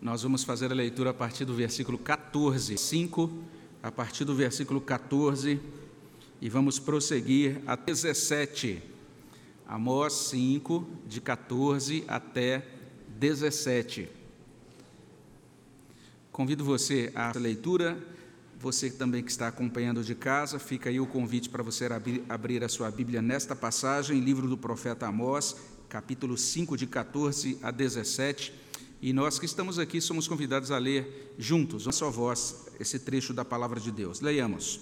Nós vamos fazer a leitura a partir do versículo 14, 5, a partir do versículo 14, e vamos prosseguir a 17. Amós 5, de 14 até 17. Convido você à leitura, você também que está acompanhando de casa, fica aí o convite para você abrir a sua Bíblia nesta passagem, livro do profeta Amós, capítulo 5, de 14 a 17. E nós que estamos aqui somos convidados a ler juntos, uma só voz, esse trecho da palavra de Deus. Leiamos: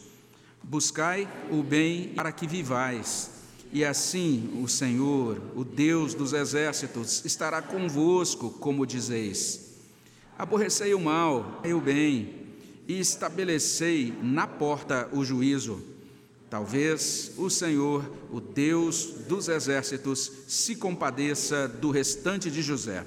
Buscai o bem para que vivais, e assim o Senhor, o Deus dos exércitos, estará convosco, como dizeis. Aborrecei o mal e o bem, e estabelecei na porta o juízo. Talvez o Senhor, o Deus dos exércitos, se compadeça do restante de José.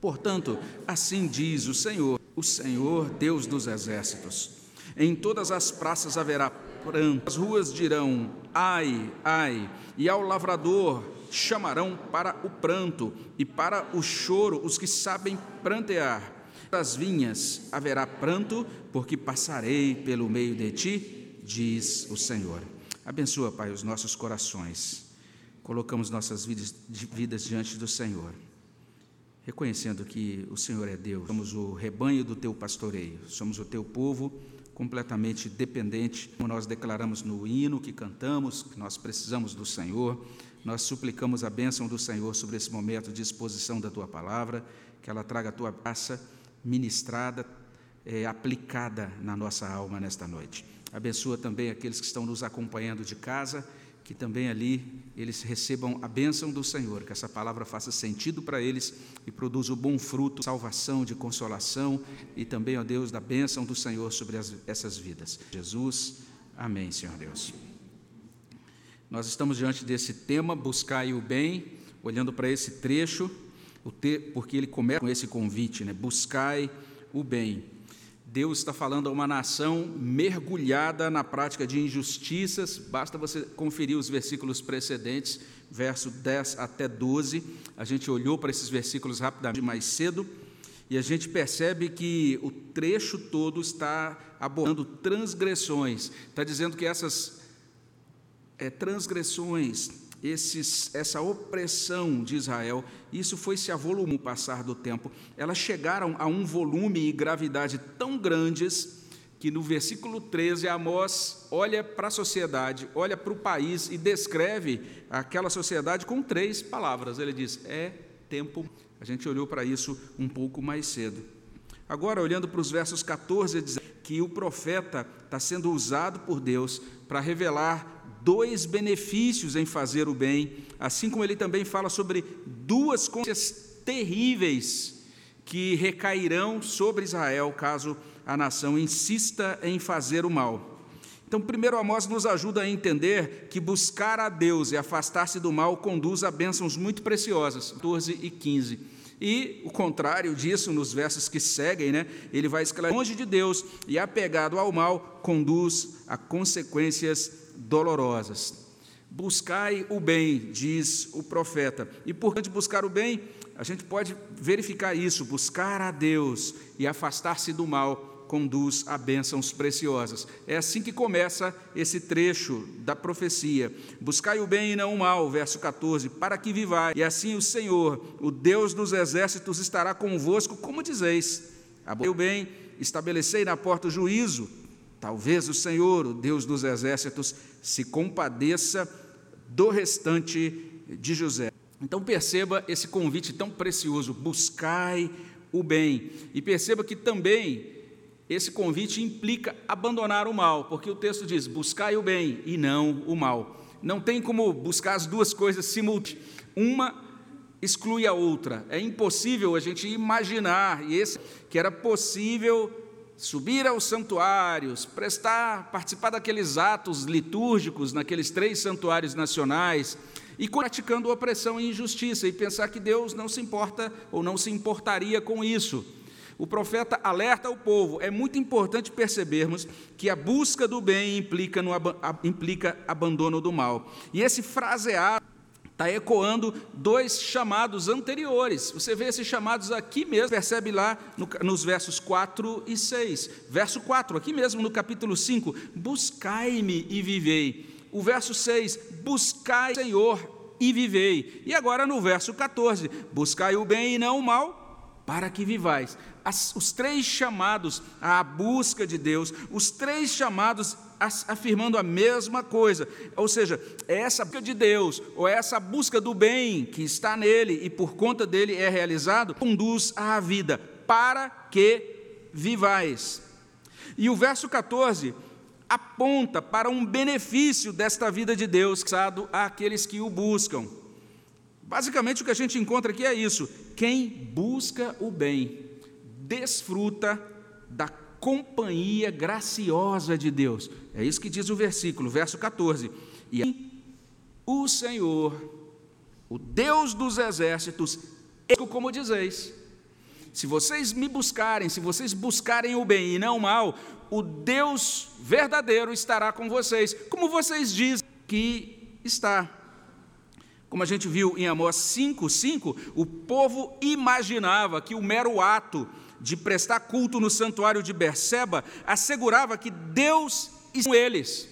Portanto, assim diz o Senhor, o Senhor, Deus dos exércitos: em todas as praças haverá pranto, as ruas dirão ai, ai, e ao lavrador chamarão para o pranto e para o choro os que sabem prantear. Das vinhas haverá pranto, porque passarei pelo meio de ti, diz o Senhor. Abençoa, Pai, os nossos corações. Colocamos nossas vidas, vidas diante do Senhor, reconhecendo que o Senhor é Deus. Somos o rebanho do teu pastoreio, somos o teu povo completamente dependente, como nós declaramos no hino que cantamos, que nós precisamos do Senhor. Nós suplicamos a bênção do Senhor sobre esse momento de exposição da tua palavra, que ela traga a tua graça ministrada, é, aplicada na nossa alma nesta noite. Abençoa também aqueles que estão nos acompanhando de casa, que também ali eles recebam a bênção do Senhor, que essa palavra faça sentido para eles e produza o bom fruto, salvação, de consolação e também, ó Deus, da bênção do Senhor sobre as, essas vidas. Jesus, amém, Senhor Deus. Nós estamos diante desse tema, buscai o bem, olhando para esse trecho, porque ele começa com esse convite, né? buscai o bem. Deus está falando a uma nação mergulhada na prática de injustiças, basta você conferir os versículos precedentes, verso 10 até 12. A gente olhou para esses versículos rapidamente mais cedo e a gente percebe que o trecho todo está abordando transgressões, está dizendo que essas é, transgressões, esses, essa opressão de Israel, isso foi se avolumando com o passar do tempo. Elas chegaram a um volume e gravidade tão grandes que no versículo 13 Amós olha para a sociedade, olha para o país e descreve aquela sociedade com três palavras. Ele diz: é tempo. A gente olhou para isso um pouco mais cedo. Agora, olhando para os versos 14 e 16, que o profeta está sendo usado por Deus para revelar dois benefícios em fazer o bem, assim como ele também fala sobre duas consequências terríveis que recairão sobre Israel caso a nação insista em fazer o mal. Então, primeiro Amós nos ajuda a entender que buscar a Deus e afastar-se do mal conduz a bênçãos muito preciosas, 14 e 15. E o contrário disso, nos versos que seguem, né, ele vai esclarecer: longe de Deus e apegado ao mal, conduz a consequências dolorosas. Buscai o bem, diz o profeta. E por de buscar o bem, a gente pode verificar isso. Buscar a Deus e afastar-se do mal conduz a bênçãos preciosas. É assim que começa esse trecho da profecia. Buscai o bem e não o mal, verso 14, para que vivai. E assim o Senhor, o Deus dos exércitos, estará convosco, como dizeis. Aborrecei o bem, estabelecei na porta o juízo, Talvez o Senhor, o Deus dos exércitos, se compadeça do restante de José. Então perceba esse convite tão precioso: buscai o bem. E perceba que também esse convite implica abandonar o mal, porque o texto diz: buscai o bem e não o mal. Não tem como buscar as duas coisas simultaneamente. Uma exclui a outra. É impossível a gente imaginar, e esse que era possível subir aos santuários, prestar, participar daqueles atos litúrgicos naqueles três santuários nacionais e praticando opressão e injustiça e pensar que Deus não se importa ou não se importaria com isso. O profeta alerta o povo. É muito importante percebermos que a busca do bem implica, no, implica abandono do mal. E esse fraseado está ecoando dois chamados anteriores. Você vê esses chamados aqui mesmo, percebe lá no, nos versos 4 e 6. Verso 4, aqui mesmo no capítulo 5: Buscai-me e vivei. O verso 6: Buscai, Senhor, e vivei. E agora no verso 14: Buscai o bem e não o mal, para que vivais. As, os três chamados à busca de Deus, os três chamados afirmando a mesma coisa. Ou seja, é essa busca de Deus, ou é essa busca do bem que está nele e por conta dele é realizado, conduz à vida, para que vivais. E o verso 14 aponta para um benefício desta vida de Deus, dado àqueles que o buscam. Basicamente, o que a gente encontra aqui é isso: quem busca o bem desfruta da companhia graciosa de Deus. É isso que diz o versículo, verso 14. E o Senhor, o Deus dos exércitos, como dizeis, se vocês me buscarem, se vocês buscarem o bem e não o mal, o Deus verdadeiro estará com vocês, como vocês dizem que está. Como a gente viu em Amós 5,5, o povo imaginava que o mero ato de prestar culto no santuário de Berseba assegurava que Deus estava com eles.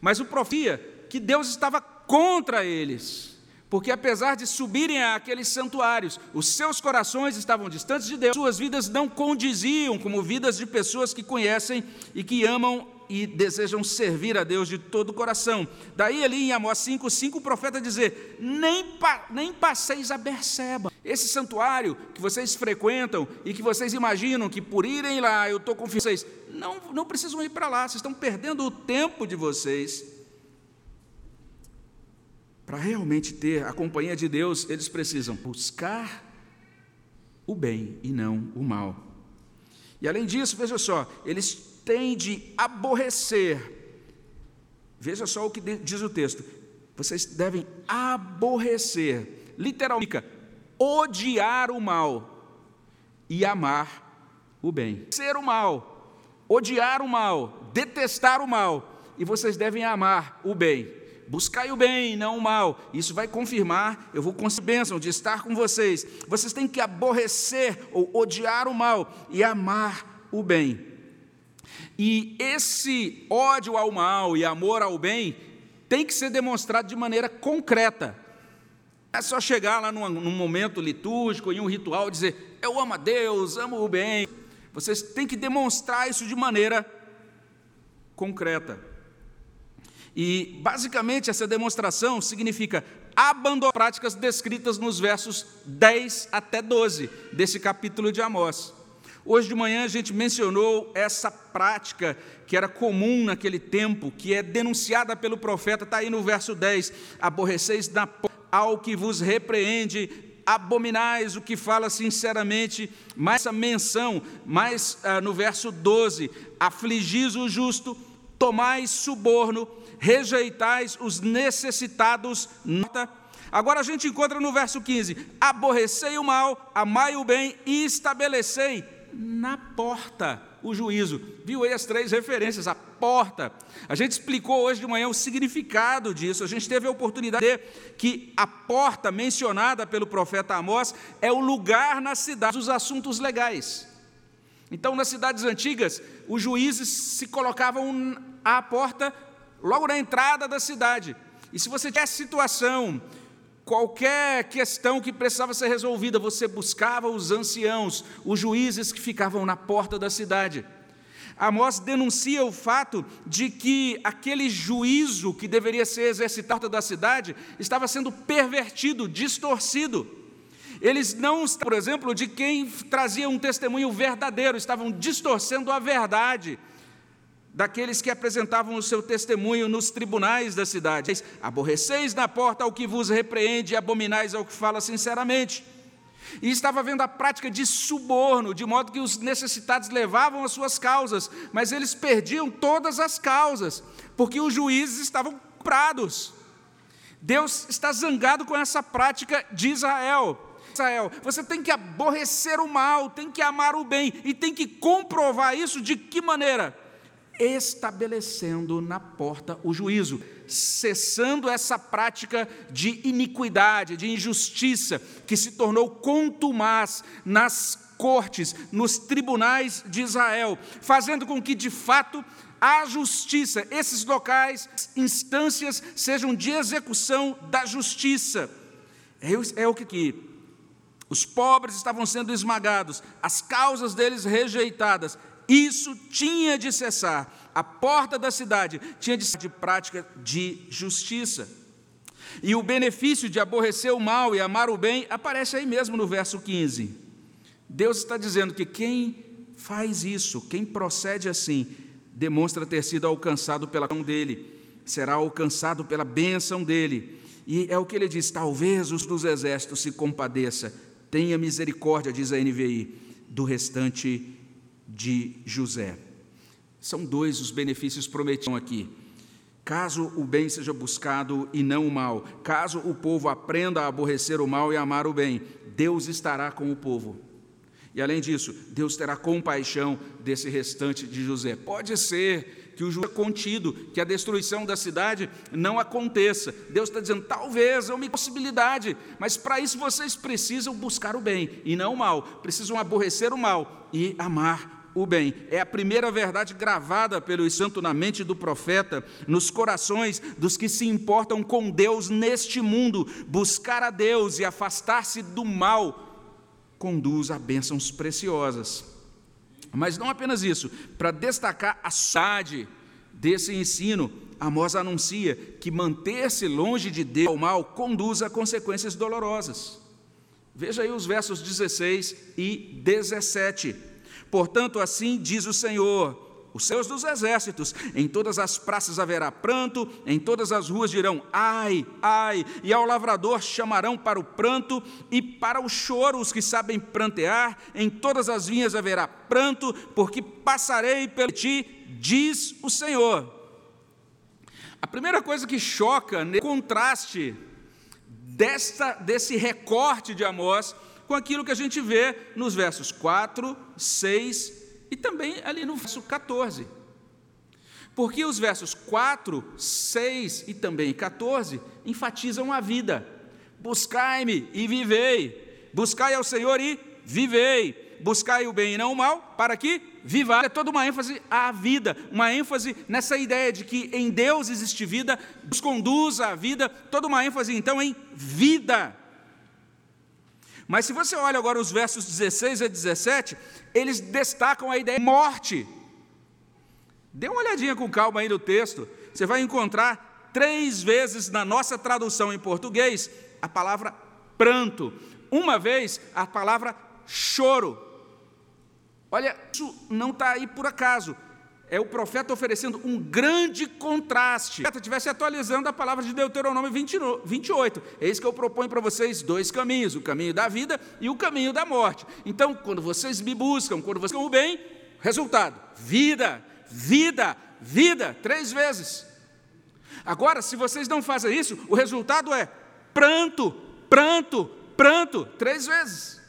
Mas o profia que Deus estava contra eles. Porque apesar de subirem àqueles santuários, os seus corações estavam distantes de Deus, suas vidas não condiziam como vidas de pessoas que conhecem e que amam e desejam servir a Deus de todo o coração. Daí ali em Amós 5, 5 o profeta dizer, nem, pa, nem passeis a Berseba. Esse santuário que vocês frequentam e que vocês imaginam que por irem lá eu estou confiando vocês, não, não precisam ir para lá, vocês estão perdendo o tempo de vocês. Para realmente ter a companhia de Deus, eles precisam buscar o bem e não o mal. E além disso, veja só, eles tem de aborrecer. Veja só o que diz o texto. Vocês devem aborrecer, literalmente, odiar o mal e amar o bem. Ser o mal, odiar o mal, detestar o mal, e vocês devem amar o bem. Buscai o bem, não o mal. Isso vai confirmar, eu vou conseguir bênção de estar com vocês. Vocês têm que aborrecer ou odiar o mal e amar o bem. E esse ódio ao mal e amor ao bem tem que ser demonstrado de maneira concreta. É só chegar lá num, num momento litúrgico, em um ritual, e dizer, eu amo a Deus, amo o bem. Vocês têm que demonstrar isso de maneira concreta. E, basicamente, essa demonstração significa abandonar práticas descritas nos versos 10 até 12 desse capítulo de Amós. Hoje de manhã a gente mencionou essa prática que era comum naquele tempo, que é denunciada pelo profeta, está aí no verso 10: aborreceis na ao que vos repreende, abominais o que fala sinceramente, mais essa menção, mais ah, no verso 12: afligis o justo, tomais suborno, rejeitais os necessitados, nota. Agora a gente encontra no verso 15: aborrecei o mal, amai o bem e estabelecei na porta o juízo. Viu aí as três referências, a porta. A gente explicou hoje de manhã o significado disso. A gente teve a oportunidade de ver que a porta mencionada pelo profeta Amós é o lugar na cidade dos assuntos legais. Então, nas cidades antigas, os juízes se colocavam à porta logo na entrada da cidade. E se você tivesse situação qualquer questão que precisava ser resolvida, você buscava os anciãos, os juízes que ficavam na porta da cidade. Amós denuncia o fato de que aquele juízo que deveria ser exercitado da cidade estava sendo pervertido, distorcido. Eles não, por exemplo, de quem trazia um testemunho verdadeiro, estavam distorcendo a verdade daqueles que apresentavam o seu testemunho nos tribunais da cidade. Aborreceis na porta ao que vos repreende e abominais ao que fala sinceramente. E estava vendo a prática de suborno, de modo que os necessitados levavam as suas causas, mas eles perdiam todas as causas, porque os juízes estavam prados. Deus está zangado com essa prática de Israel. Israel, você tem que aborrecer o mal, tem que amar o bem, e tem que comprovar isso de que maneira? Estabelecendo na porta o juízo, cessando essa prática de iniquidade, de injustiça, que se tornou contumaz nas cortes, nos tribunais de Israel, fazendo com que, de fato, a justiça, esses locais, instâncias, sejam de execução da justiça. É, é o que, que os pobres estavam sendo esmagados, as causas deles rejeitadas, isso tinha de cessar. A porta da cidade tinha de ser de prática de justiça. E o benefício de aborrecer o mal e amar o bem aparece aí mesmo no verso 15. Deus está dizendo que quem faz isso, quem procede assim, demonstra ter sido alcançado pela mão dele, será alcançado pela bênção dele. E é o que ele diz: talvez os dos exércitos se compadeça, tenha misericórdia, diz a NVI, do restante de José. São dois os benefícios prometidos aqui. Caso o bem seja buscado e não o mal, caso o povo aprenda a aborrecer o mal e amar o bem, Deus estará com o povo. E além disso, Deus terá compaixão desse restante de José. Pode ser que o juízo contido, que a destruição da cidade não aconteça. Deus está dizendo, talvez é uma possibilidade, mas para isso vocês precisam buscar o bem e não o mal. Precisam aborrecer o mal e amar o bem. É a primeira verdade gravada pelo Santo na mente do profeta, nos corações dos que se importam com Deus neste mundo. Buscar a Deus e afastar-se do mal conduz a bênçãos preciosas. Mas não apenas isso, para destacar a sade desse ensino, Amós anuncia que manter-se longe de Deus ao mal conduz a consequências dolorosas. Veja aí os versos 16 e 17. Portanto, assim diz o Senhor, os seus dos exércitos, em todas as praças haverá pranto, em todas as ruas dirão ai, ai, e ao lavrador chamarão para o pranto e para o choro os que sabem prantear, em todas as vinhas haverá pranto, porque passarei pelo ti, diz o Senhor. A primeira coisa que choca no contraste desta, desse recorte de Amós com aquilo que a gente vê nos versos 4, 6 e também ali no verso 14. Porque os versos 4, 6 e também 14 enfatizam a vida. Buscai-me e vivei. Buscai ao Senhor e vivei. Buscai o bem e não o mal, para que viva. É toda uma ênfase à vida, uma ênfase nessa ideia de que em Deus existe vida, nos conduz à vida, toda uma ênfase então em vida. Mas se você olha agora os versos 16 a 17, eles destacam a ideia de morte. Dê uma olhadinha com calma aí no texto. Você vai encontrar três vezes na nossa tradução em português a palavra pranto. Uma vez a palavra choro. Olha, isso não está aí por acaso é o profeta oferecendo um grande contraste. Se estivesse atualizando a palavra de Deuteronômio 28. Eis que eu proponho para vocês dois caminhos: o caminho da vida e o caminho da morte. Então, quando vocês me buscam, quando vocês buscam o bem, resultado: vida, vida, vida, três vezes. Agora, se vocês não fazem isso, o resultado é pranto, pranto, pranto, três vezes.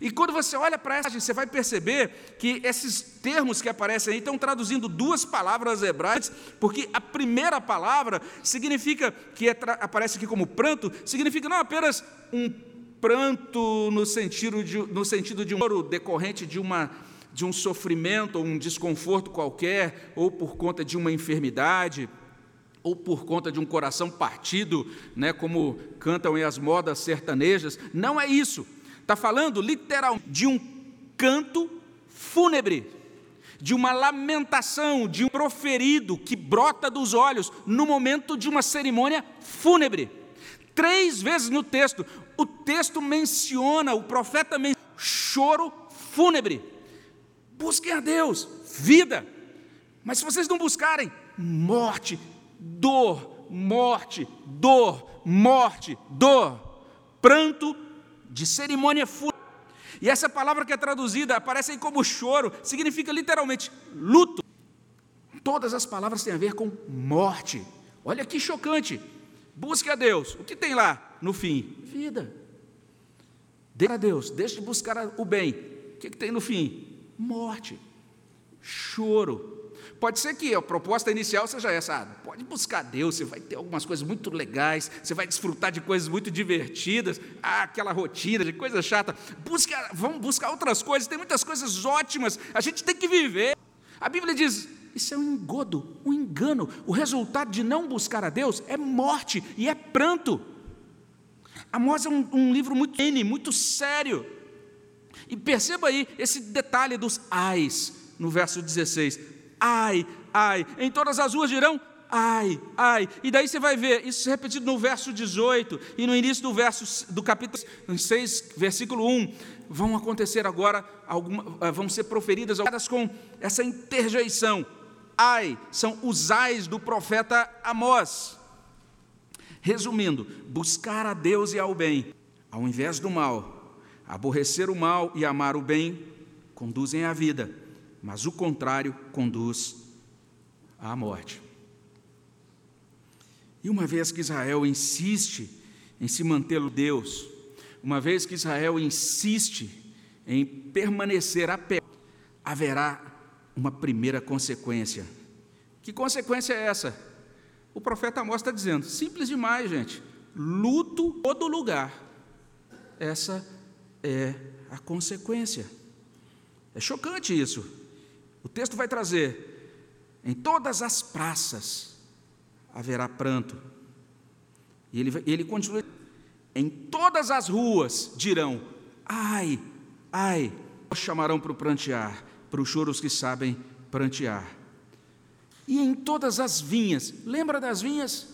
E quando você olha para essa, você vai perceber que esses termos que aparecem aí estão traduzindo duas palavras hebraicas, porque a primeira palavra significa, que é, aparece aqui como pranto, significa não apenas um pranto no sentido de, no sentido de um choro decorrente de, uma, de um sofrimento ou um desconforto qualquer, ou por conta de uma enfermidade, ou por conta de um coração partido, né, como cantam as modas sertanejas. Não é isso. Está falando literalmente de um canto fúnebre, de uma lamentação, de um proferido que brota dos olhos no momento de uma cerimônia fúnebre. Três vezes no texto, o texto menciona, o profeta menciona choro fúnebre. Busquem a Deus, vida. Mas se vocês não buscarem, morte, dor, morte, dor, morte, dor, pranto, de cerimônia fúnebre. E essa palavra que é traduzida, aparece aí como choro, significa literalmente luto. Todas as palavras têm a ver com morte. Olha que chocante. Busque a Deus. O que tem lá no fim? Vida. Deixe a Deus, deixe de buscar o bem. O que, que tem no fim? Morte. choro. Pode ser que a proposta inicial seja essa: ah, pode buscar Deus, você vai ter algumas coisas muito legais, você vai desfrutar de coisas muito divertidas, ah, aquela rotina de coisa chata. Busca, vamos buscar outras coisas, tem muitas coisas ótimas, a gente tem que viver. A Bíblia diz: isso é um engodo, um engano. O resultado de não buscar a Deus é morte e é pranto. Amós é um, um livro muito N, muito sério. E perceba aí esse detalhe dos ais no verso 16 ai, ai. Em todas as ruas dirão, ai, ai. E daí você vai ver isso repetido no verso 18 e no início do verso do capítulo 6, versículo 1. Vão acontecer agora alguma, eh, vão ser proferidas algumas com essa interjeição. Ai, são os ais do profeta Amós. Resumindo, buscar a Deus e ao bem, ao invés do mal, aborrecer o mal e amar o bem, conduzem à vida mas o contrário conduz à morte. E uma vez que Israel insiste em se manter Deus, uma vez que Israel insiste em permanecer a pé, haverá uma primeira consequência. Que consequência é essa? O profeta Amós está dizendo, simples demais, gente. Luto todo lugar. Essa é a consequência. É chocante isso. O texto vai trazer: em todas as praças haverá pranto. E ele, ele continua: em todas as ruas dirão: ai, ai, chamarão para o prantear, para os choros que sabem prantear. E em todas as vinhas, lembra das vinhas?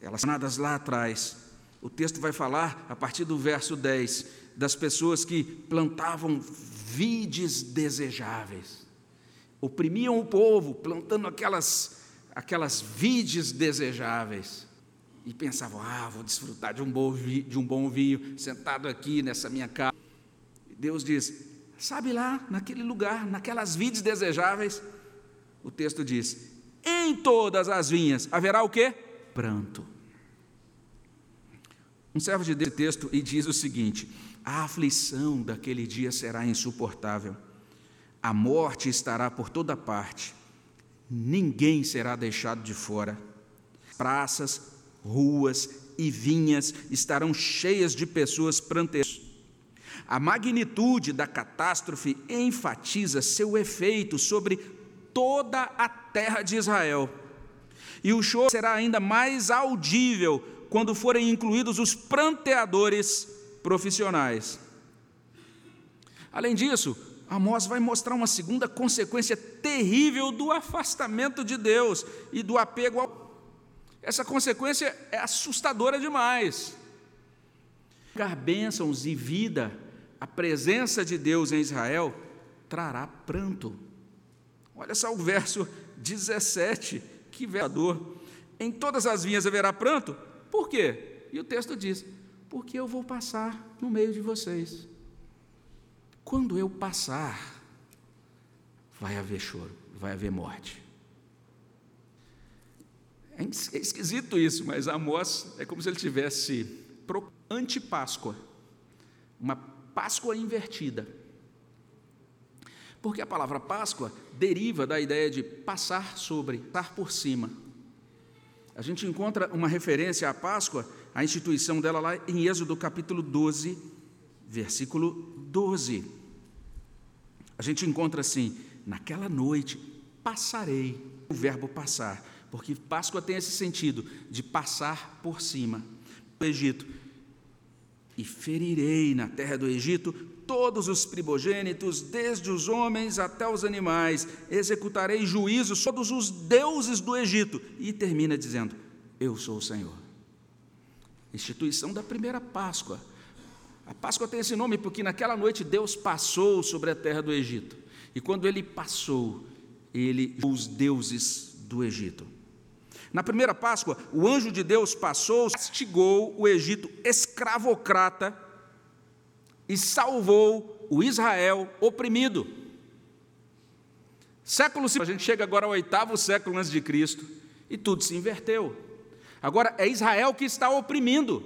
Elas nadas lá atrás. O texto vai falar, a partir do verso 10, das pessoas que plantavam vides desejáveis. Oprimiam o povo, plantando aquelas, aquelas vides desejáveis. E pensavam, ah, vou desfrutar de um, bom vinho, de um bom vinho, sentado aqui nessa minha casa. Deus diz, sabe lá, naquele lugar, naquelas vides desejáveis, o texto diz, em todas as vinhas haverá o quê? Pranto. Um servo de Deus texto e diz o seguinte: a aflição daquele dia será insuportável. A morte estará por toda parte. Ninguém será deixado de fora. Praças, ruas e vinhas estarão cheias de pessoas pranteiras. A magnitude da catástrofe enfatiza seu efeito sobre toda a terra de Israel. E o choro será ainda mais audível quando forem incluídos os pranteadores profissionais. Além disso, Amós vai mostrar uma segunda consequência terrível do afastamento de Deus e do apego ao. Essa consequência é assustadora demais. Dar bênçãos e vida, a presença de Deus em Israel trará pranto. Olha só o verso 17, que veador. Em todas as vinhas haverá pranto, por quê? E o texto diz: porque eu vou passar no meio de vocês. Quando eu passar, vai haver choro, vai haver morte. É, é esquisito isso, mas Amós é como se ele tivesse anti-Páscoa, uma Páscoa invertida. Porque a palavra Páscoa deriva da ideia de passar sobre, passar por cima. A gente encontra uma referência à Páscoa a instituição dela lá em Êxodo capítulo 12, versículo 12. A gente encontra assim: naquela noite passarei, o verbo passar, porque Páscoa tem esse sentido de passar por cima. do Egito, e ferirei na terra do Egito todos os primogênitos, desde os homens até os animais, executarei juízos sobre todos os deuses do Egito. E termina dizendo: Eu sou o Senhor instituição da primeira Páscoa. A Páscoa tem esse nome porque naquela noite Deus passou sobre a terra do Egito. E quando ele passou, ele os deuses do Egito. Na primeira Páscoa, o anjo de Deus passou, castigou o Egito escravocrata e salvou o Israel oprimido. Século a gente chega agora ao oitavo século antes de Cristo e tudo se inverteu. Agora é Israel que está oprimindo.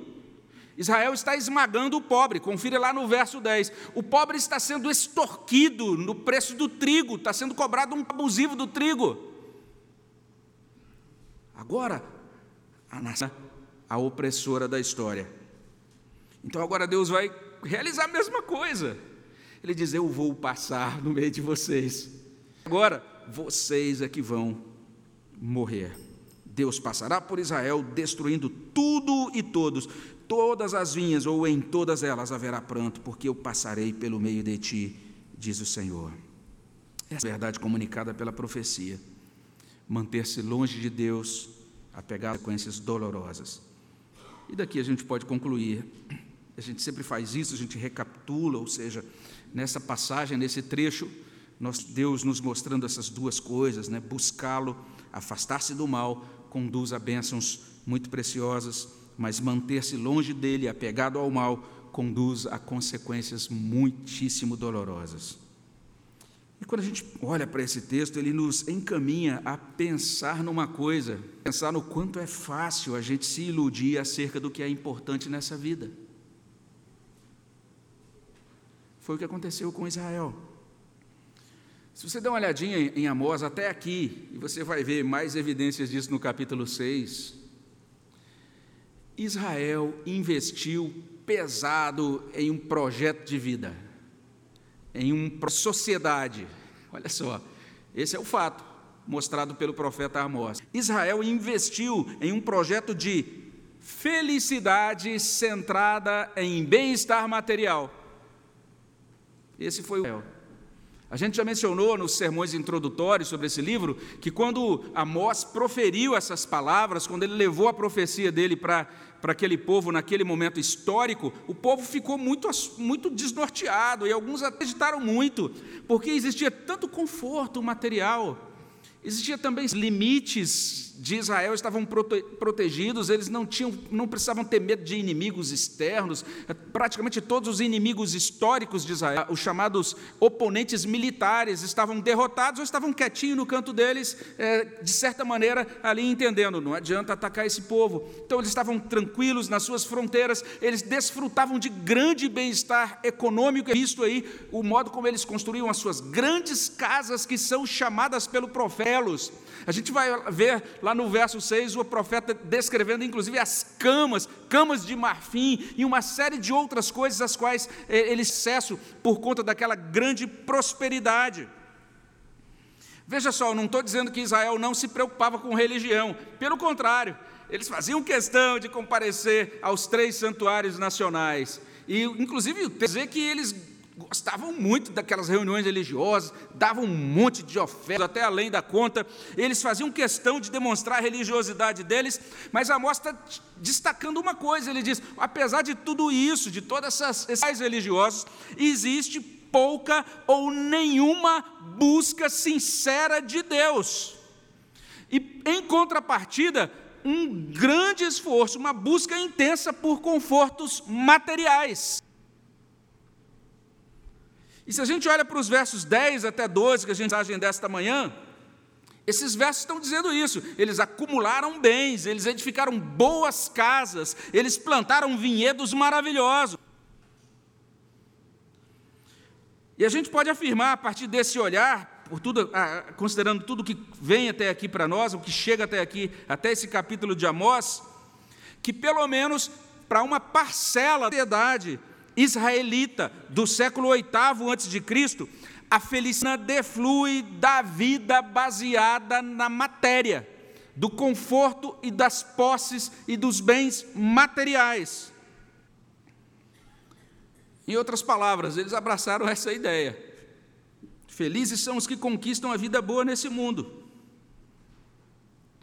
Israel está esmagando o pobre, confira lá no verso 10. O pobre está sendo extorquido no preço do trigo, está sendo cobrado um abusivo do trigo. Agora, a nação, a opressora da história. Então agora Deus vai realizar a mesma coisa. Ele diz: Eu vou passar no meio de vocês. Agora, vocês é que vão morrer. Deus passará por Israel, destruindo tudo e todos. Todas as vinhas, ou em todas elas haverá pranto, porque eu passarei pelo meio de ti, diz o Senhor. Essa é a verdade comunicada pela profecia. Manter-se longe de Deus, apegar a consequências dolorosas. E daqui a gente pode concluir. A gente sempre faz isso, a gente recapitula, ou seja, nessa passagem, nesse trecho, nós, Deus nos mostrando essas duas coisas, né? buscá-lo, afastar-se do mal, conduz a bênçãos muito preciosas, mas manter-se longe dele, apegado ao mal, conduz a consequências muitíssimo dolorosas. E quando a gente olha para esse texto, ele nos encaminha a pensar numa coisa, pensar no quanto é fácil a gente se iludir acerca do que é importante nessa vida. Foi o que aconteceu com Israel. Se você der uma olhadinha em Amós até aqui, e você vai ver mais evidências disso no capítulo 6, Israel investiu pesado em um projeto de vida, em uma sociedade. Olha só, esse é o fato mostrado pelo profeta Amós. Israel investiu em um projeto de felicidade centrada em bem-estar material. Esse foi o. A gente já mencionou nos sermões introdutórios sobre esse livro que quando Amós proferiu essas palavras, quando ele levou a profecia dele para aquele povo naquele momento histórico, o povo ficou muito, muito desnorteado e alguns acreditaram muito, porque existia tanto conforto material, existia também limites de Israel estavam prote protegidos, eles não, tinham, não precisavam ter medo de inimigos externos, praticamente todos os inimigos históricos de Israel, os chamados oponentes militares, estavam derrotados ou estavam quietinhos no canto deles, é, de certa maneira, ali entendendo, não adianta atacar esse povo. Então eles estavam tranquilos nas suas fronteiras, eles desfrutavam de grande bem-estar econômico, visto aí o modo como eles construíam as suas grandes casas, que são chamadas pelo profelos. A gente vai ver lá no verso 6 o profeta descrevendo inclusive as camas, camas de marfim e uma série de outras coisas as quais eh, ele acesso por conta daquela grande prosperidade. Veja só, não estou dizendo que Israel não se preocupava com religião, pelo contrário, eles faziam questão de comparecer aos três santuários nacionais. E, inclusive, dizer que eles gostavam muito daquelas reuniões religiosas, davam um monte de ofertas, até além da conta. Eles faziam questão de demonstrar a religiosidade deles, mas Amós está destacando uma coisa: ele diz, apesar de tudo isso, de todas essas esses religiosos, existe pouca ou nenhuma busca sincera de Deus. E em contrapartida, um grande esforço, uma busca intensa por confortos materiais. E se a gente olha para os versos 10 até 12, que a gente mensagem desta manhã, esses versos estão dizendo isso. Eles acumularam bens, eles edificaram boas casas, eles plantaram vinhedos maravilhosos. E a gente pode afirmar, a partir desse olhar, por tudo, considerando tudo que vem até aqui para nós, o que chega até aqui, até esse capítulo de Amós, que pelo menos para uma parcela da sociedade, israelita do século VIII a.C., a felicidade deflui da vida baseada na matéria, do conforto e das posses e dos bens materiais. Em outras palavras, eles abraçaram essa ideia. Felizes são os que conquistam a vida boa nesse mundo.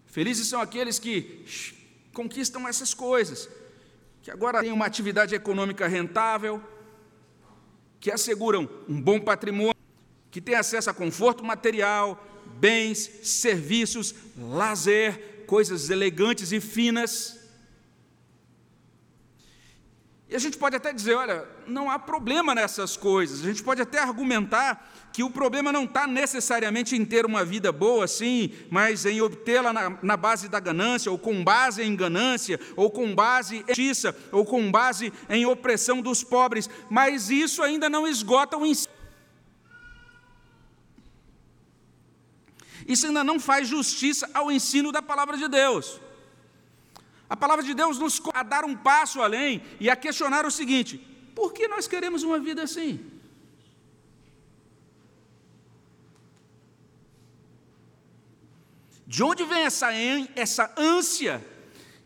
Felizes são aqueles que conquistam essas coisas que agora têm uma atividade econômica rentável, que asseguram um bom patrimônio, que têm acesso a conforto material, bens, serviços, lazer, coisas elegantes e finas. E a gente pode até dizer: olha, não há problema nessas coisas. A gente pode até argumentar que o problema não está necessariamente em ter uma vida boa, sim, mas em obtê-la na, na, base da ganância, ou com base em ganância, ou com base em justiça, ou com base em opressão dos pobres. Mas isso ainda não esgota o ensino. Isso ainda não faz justiça ao ensino da palavra de Deus. A palavra de Deus nos a dar um passo além e a questionar o seguinte: por que nós queremos uma vida assim? De onde vem essa, essa ânsia,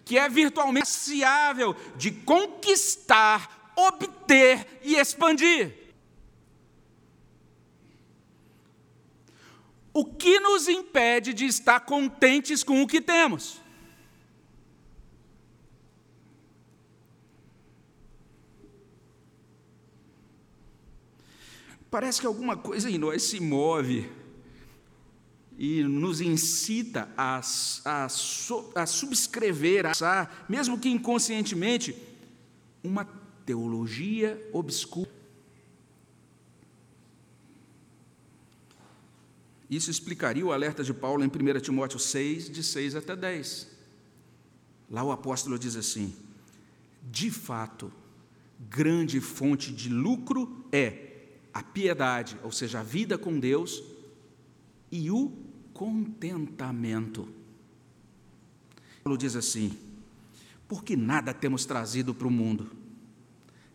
que é virtualmente saciável, de conquistar, obter e expandir? O que nos impede de estar contentes com o que temos? Parece que alguma coisa em nós se move e nos incita a, a, a subscrever, a, mesmo que inconscientemente, uma teologia obscura. Isso explicaria o alerta de Paulo em 1 Timóteo 6, de 6 até 10. Lá o apóstolo diz assim: De fato, grande fonte de lucro é a piedade, ou seja, a vida com Deus, e o contentamento. Paulo diz assim: porque nada temos trazido para o mundo,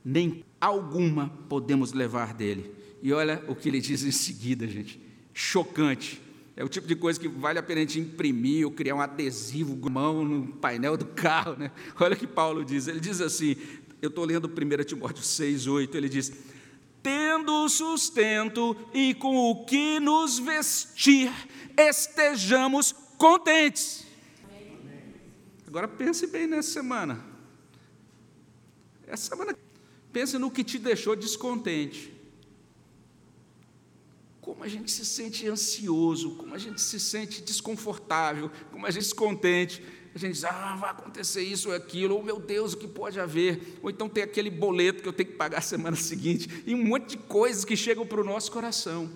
nem alguma podemos levar dele. E olha o que ele diz em seguida, gente, chocante. É o tipo de coisa que vale a pena a gente imprimir ou criar um adesivo mão no painel do carro. Né? Olha o que Paulo diz. Ele diz assim: eu estou lendo 1 Timóteo 6, 8, ele diz: tendo sustento e com o que nos vestir, estejamos contentes. Agora pense bem nessa semana. Essa semana, pense no que te deixou descontente. Como a gente se sente ansioso, como a gente se sente desconfortável, como a gente se contente a gente diz, ah, vai acontecer isso ou aquilo, ou meu Deus, o que pode haver? Ou então tem aquele boleto que eu tenho que pagar semana seguinte, e um monte de coisas que chegam para o nosso coração.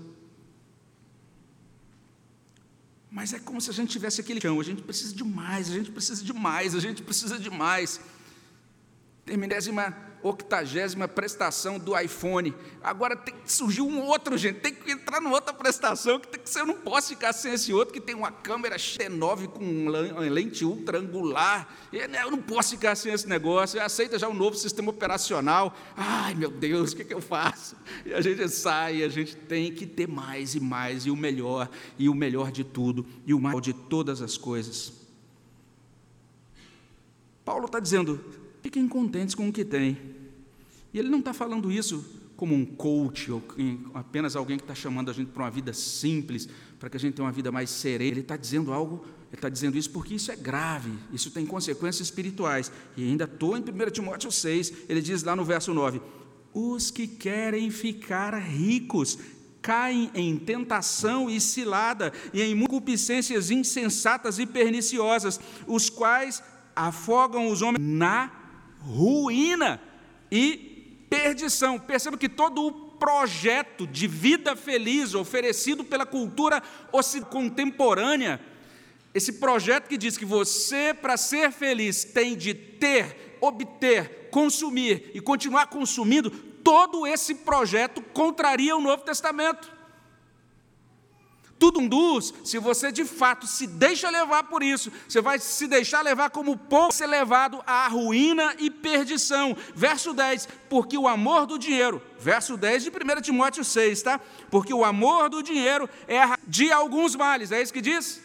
Mas é como se a gente tivesse aquele chão, a gente precisa de mais, a gente precisa de mais, a gente precisa de mais. Terminésima octagésima prestação do iPhone. Agora tem que surgir um outro, gente. Tem que entrar numa outra prestação que, tem que eu não posso ficar sem esse outro que tem uma câmera X9 com lente ultra angular. Né, eu não posso ficar sem esse negócio. Aceita já um novo sistema operacional. Ai, meu Deus, o que, que eu faço? E a gente sai, a gente tem que ter mais e mais e o melhor e o melhor de tudo e o mal de todas as coisas. Paulo está dizendo: Fiquem contentes com o que têm. E ele não está falando isso como um coach, ou apenas alguém que está chamando a gente para uma vida simples, para que a gente tenha uma vida mais serena. Ele está dizendo algo, ele está dizendo isso porque isso é grave, isso tem consequências espirituais. E ainda estou em 1 Timóteo 6, ele diz lá no verso 9: Os que querem ficar ricos caem em tentação e cilada, e em concupiscências insensatas e perniciosas, os quais afogam os homens na ruína e perdição. Perceba que todo o projeto de vida feliz oferecido pela cultura contemporânea, esse projeto que diz que você, para ser feliz, tem de ter, obter, consumir e continuar consumindo, todo esse projeto contraria o Novo Testamento tudo induz, se você de fato se deixa levar por isso, você vai se deixar levar como povo ser levado à ruína e perdição. Verso 10, porque o amor do dinheiro, verso 10 de 1 Timóteo 6, tá? Porque o amor do dinheiro é a de alguns males, é isso que diz?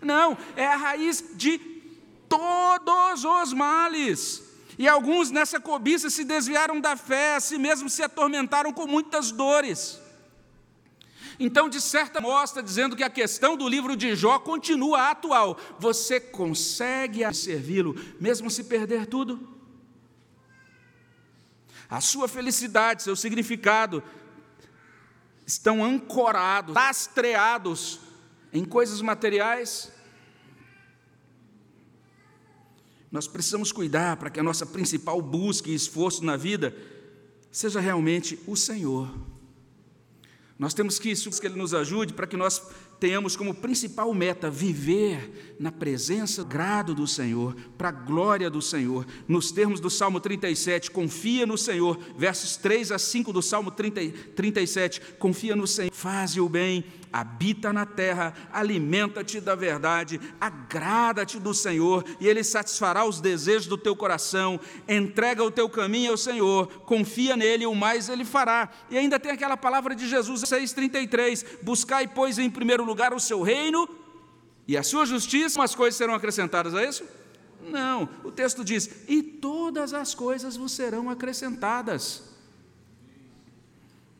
Não, é a raiz de todos os males. E alguns nessa cobiça se desviaram da fé, a si mesmos se atormentaram com muitas dores. Então, de certa mostra dizendo que a questão do livro de Jó continua atual. Você consegue servi-lo mesmo se perder tudo? A sua felicidade, seu significado estão ancorados, lastreados em coisas materiais? Nós precisamos cuidar para que a nossa principal busca e esforço na vida seja realmente o Senhor. Nós temos que isso que Ele nos ajude para que nós tenhamos como principal meta viver na presença, grado do Senhor, para a glória do Senhor. Nos termos do Salmo 37, confia no Senhor, versos 3 a 5 do Salmo 30, 37, confia no Senhor, faze o bem, habita na terra, alimenta-te da verdade, agrada-te do Senhor, e Ele satisfará os desejos do teu coração, entrega o teu caminho ao Senhor, confia nele, o mais Ele fará. E ainda tem aquela palavra de Jesus 6,33: buscai, pois, em primeiro lugar o seu reino e a sua justiça, as coisas serão acrescentadas a isso? Não, o texto diz: e todas as coisas vos serão acrescentadas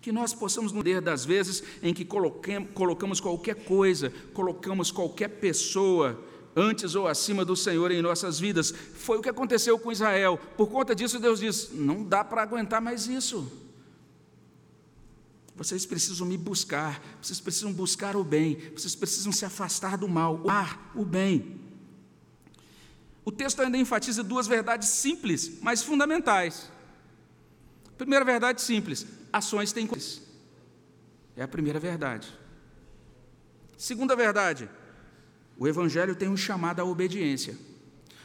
que nós possamos no poder das vezes em que colocamos qualquer coisa, colocamos qualquer pessoa antes ou acima do Senhor em nossas vidas. Foi o que aconteceu com Israel. Por conta disso, Deus diz: não dá para aguentar mais isso. Vocês precisam me buscar, vocês precisam buscar o bem, vocês precisam se afastar do mal, o o bem. O texto ainda enfatiza duas verdades simples, mas fundamentais. Primeira verdade simples: ações têm coisas. É a primeira verdade. Segunda verdade, o Evangelho tem um chamado à obediência.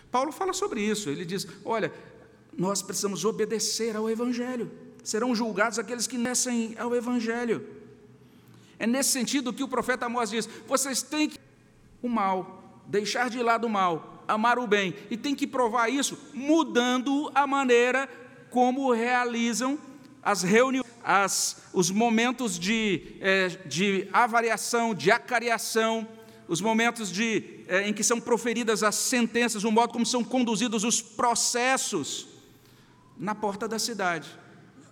Paulo fala sobre isso, ele diz: olha, nós precisamos obedecer ao Evangelho, serão julgados aqueles que nascem ao Evangelho. É nesse sentido que o profeta Amós diz: vocês têm que o mal, deixar de lado o mal, amar o bem, e tem que provar isso mudando a maneira como realizam as reuniões, as, os momentos de, é, de avaliação, de acariação, os momentos de, é, em que são proferidas as sentenças, o modo como são conduzidos os processos na porta da cidade.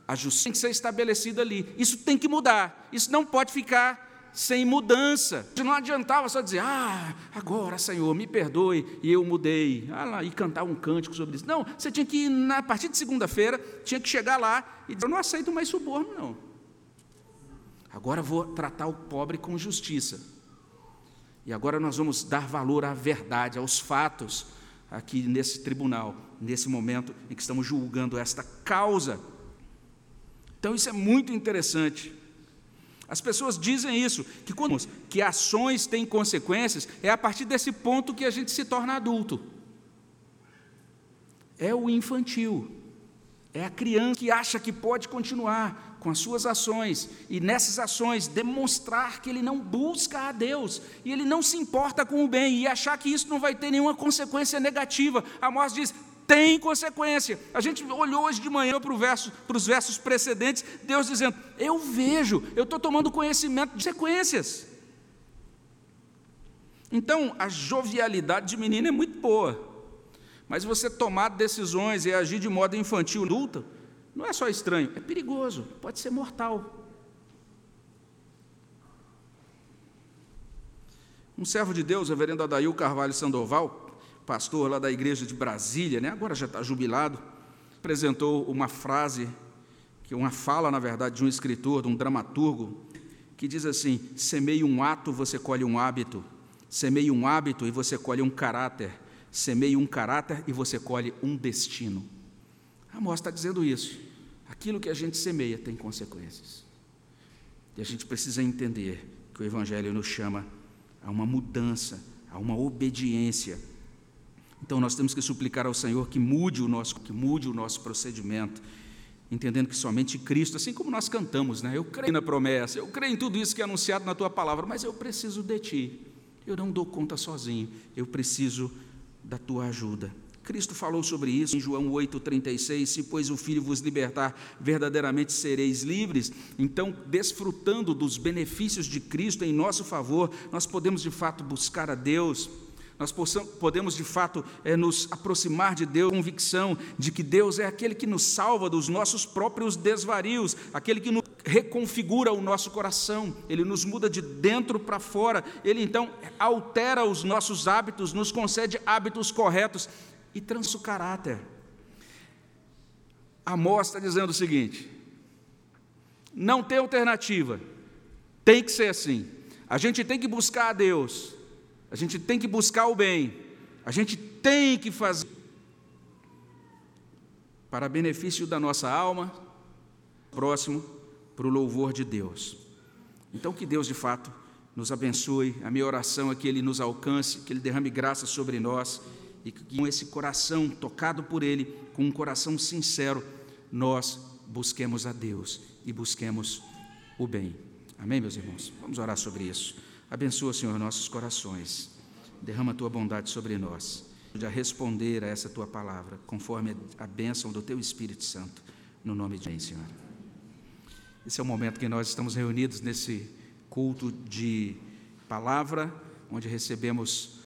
A justiça tem que ser estabelecida ali. Isso tem que mudar. Isso não pode ficar sem mudança. Não adiantava só dizer, ah, agora, Senhor, me perdoe, e eu mudei, ah, lá, e cantar um cântico sobre isso. Não, você tinha que ir, na, a partir de segunda-feira, tinha que chegar lá e dizer, eu não aceito mais suborno, não. Agora vou tratar o pobre com justiça. E agora nós vamos dar valor à verdade, aos fatos, aqui nesse tribunal, nesse momento em que estamos julgando esta causa. Então isso é muito interessante. As pessoas dizem isso, que quando que ações têm consequências, é a partir desse ponto que a gente se torna adulto. É o infantil. É a criança que acha que pode continuar com as suas ações e nessas ações demonstrar que ele não busca a Deus e ele não se importa com o bem e achar que isso não vai ter nenhuma consequência negativa. Amós diz: tem consequência. A gente olhou hoje de manhã para, verso, para os versos precedentes, Deus dizendo: Eu vejo, eu estou tomando conhecimento de consequências. Então, a jovialidade de menino é muito boa, mas você tomar decisões e agir de modo infantil, adulto, não é só estranho, é perigoso, pode ser mortal. Um servo de Deus, reverendo Adail Carvalho Sandoval, pastor lá da igreja de Brasília, né? agora já está jubilado, apresentou uma frase, que uma fala, na verdade, de um escritor, de um dramaturgo, que diz assim: semeie um ato, você colhe um hábito, semeie um hábito e você colhe um caráter, semeie um caráter e você colhe um destino. Amós está dizendo isso. Aquilo que a gente semeia tem consequências. E a gente precisa entender que o Evangelho nos chama a uma mudança, a uma obediência então nós temos que suplicar ao Senhor que mude o nosso, que mude o nosso procedimento, entendendo que somente Cristo, assim como nós cantamos, né? Eu creio na promessa, eu creio em tudo isso que é anunciado na tua palavra, mas eu preciso de ti. Eu não dou conta sozinho, eu preciso da tua ajuda. Cristo falou sobre isso em João 8,36: Se, pois, o Filho vos libertar, verdadeiramente sereis livres. Então, desfrutando dos benefícios de Cristo em nosso favor, nós podemos de fato buscar a Deus nós possamos, podemos de fato é, nos aproximar de Deus, convicção de que Deus é aquele que nos salva dos nossos próprios desvarios, aquele que nos reconfigura o nosso coração, ele nos muda de dentro para fora, ele então altera os nossos hábitos, nos concede hábitos corretos e transa o caráter. Amós está dizendo o seguinte: não tem alternativa, tem que ser assim. A gente tem que buscar a Deus, a gente tem que buscar o bem, a gente tem que fazer, para benefício da nossa alma, próximo, para o louvor de Deus. Então, que Deus de fato nos abençoe. A minha oração é que Ele nos alcance, que Ele derrame graça sobre nós e que com esse coração tocado por Ele, com um coração sincero, nós busquemos a Deus e busquemos o bem. Amém, meus irmãos? Vamos orar sobre isso. Abençoa, Senhor, nossos corações. Derrama a tua bondade sobre nós. De responder a essa tua palavra, conforme a bênção do teu Espírito Santo, no nome de Jesus, Senhor. Esse é o momento que nós estamos reunidos nesse culto de palavra, onde recebemos